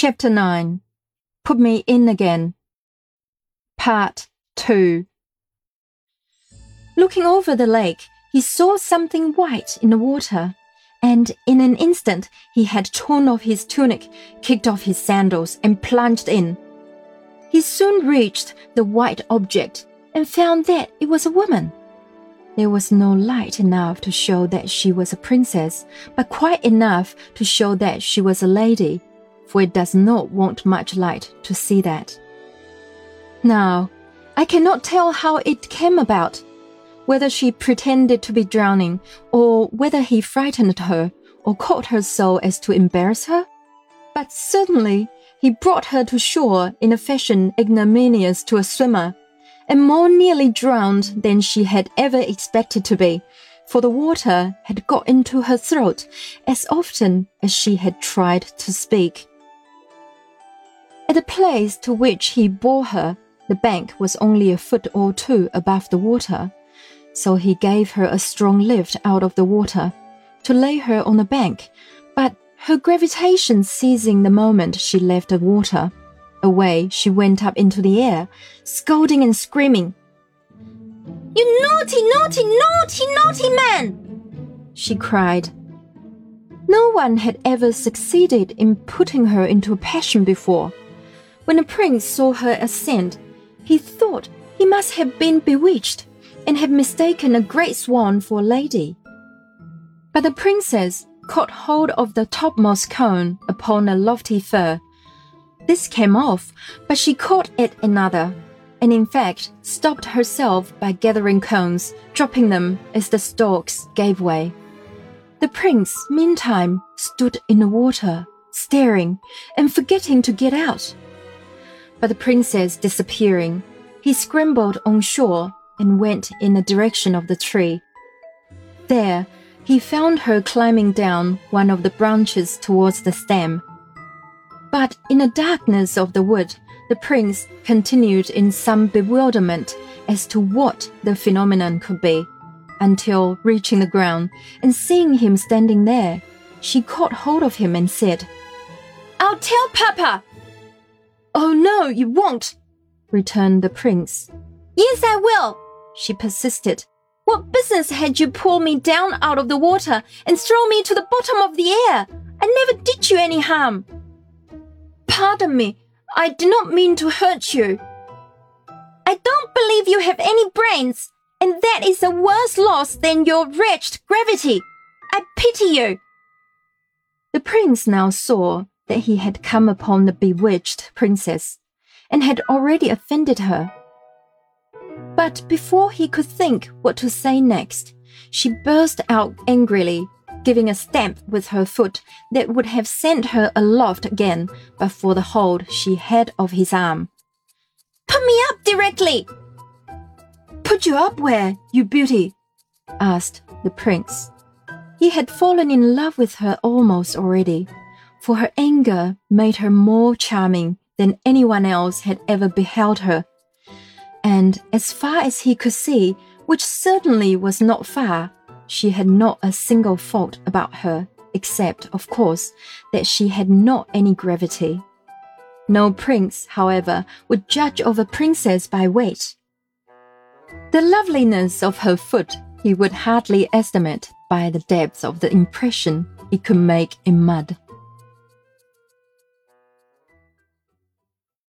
Chapter 9 Put Me In Again. Part 2 Looking over the lake, he saw something white in the water, and in an instant he had torn off his tunic, kicked off his sandals, and plunged in. He soon reached the white object and found that it was a woman. There was no light enough to show that she was a princess, but quite enough to show that she was a lady for it does not want much light to see that. Now, I cannot tell how it came about, whether she pretended to be drowning, or whether he frightened her, or caught her so as to embarrass her. But certainly, he brought her to shore in a fashion ignominious to a swimmer, and more nearly drowned than she had ever expected to be, for the water had got into her throat as often as she had tried to speak. At the place to which he bore her, the bank was only a foot or two above the water, so he gave her a strong lift out of the water to lay her on the bank, but her gravitation ceasing the moment she left the water, away she went up into the air, scolding and screaming. You naughty, naughty, naughty, naughty man! she cried. No one had ever succeeded in putting her into a passion before. When the prince saw her ascend, he thought he must have been bewitched and had mistaken a great swan for a lady. But the princess caught hold of the topmost cone upon a lofty fir. This came off, but she caught at another, and in fact stopped herself by gathering cones, dropping them as the stalks gave way. The prince, meantime, stood in the water, staring and forgetting to get out but the princess disappearing, he scrambled on shore and went in the direction of the tree. There, he found her climbing down one of the branches towards the stem. But in the darkness of the wood, the prince continued in some bewilderment as to what the phenomenon could be, until reaching the ground and seeing him standing there, she caught hold of him and said, I'll tell Papa! Oh no, you won't, returned the prince. Yes, I will, she persisted. What business had you pull me down out of the water and throw me to the bottom of the air? I never did you any harm. Pardon me, I did not mean to hurt you. I don't believe you have any brains, and that is a worse loss than your wretched gravity. I pity you. The prince now saw that he had come upon the bewitched princess and had already offended her. But before he could think what to say next, she burst out angrily, giving a stamp with her foot that would have sent her aloft again but for the hold she had of his arm. Put me up directly! Put you up where, you beauty? asked the prince. He had fallen in love with her almost already for her anger made her more charming than anyone else had ever beheld her. And as far as he could see, which certainly was not far, she had not a single fault about her, except, of course, that she had not any gravity. No prince, however, would judge of a princess by weight. The loveliness of her foot he would hardly estimate by the depth of the impression it could make in mud.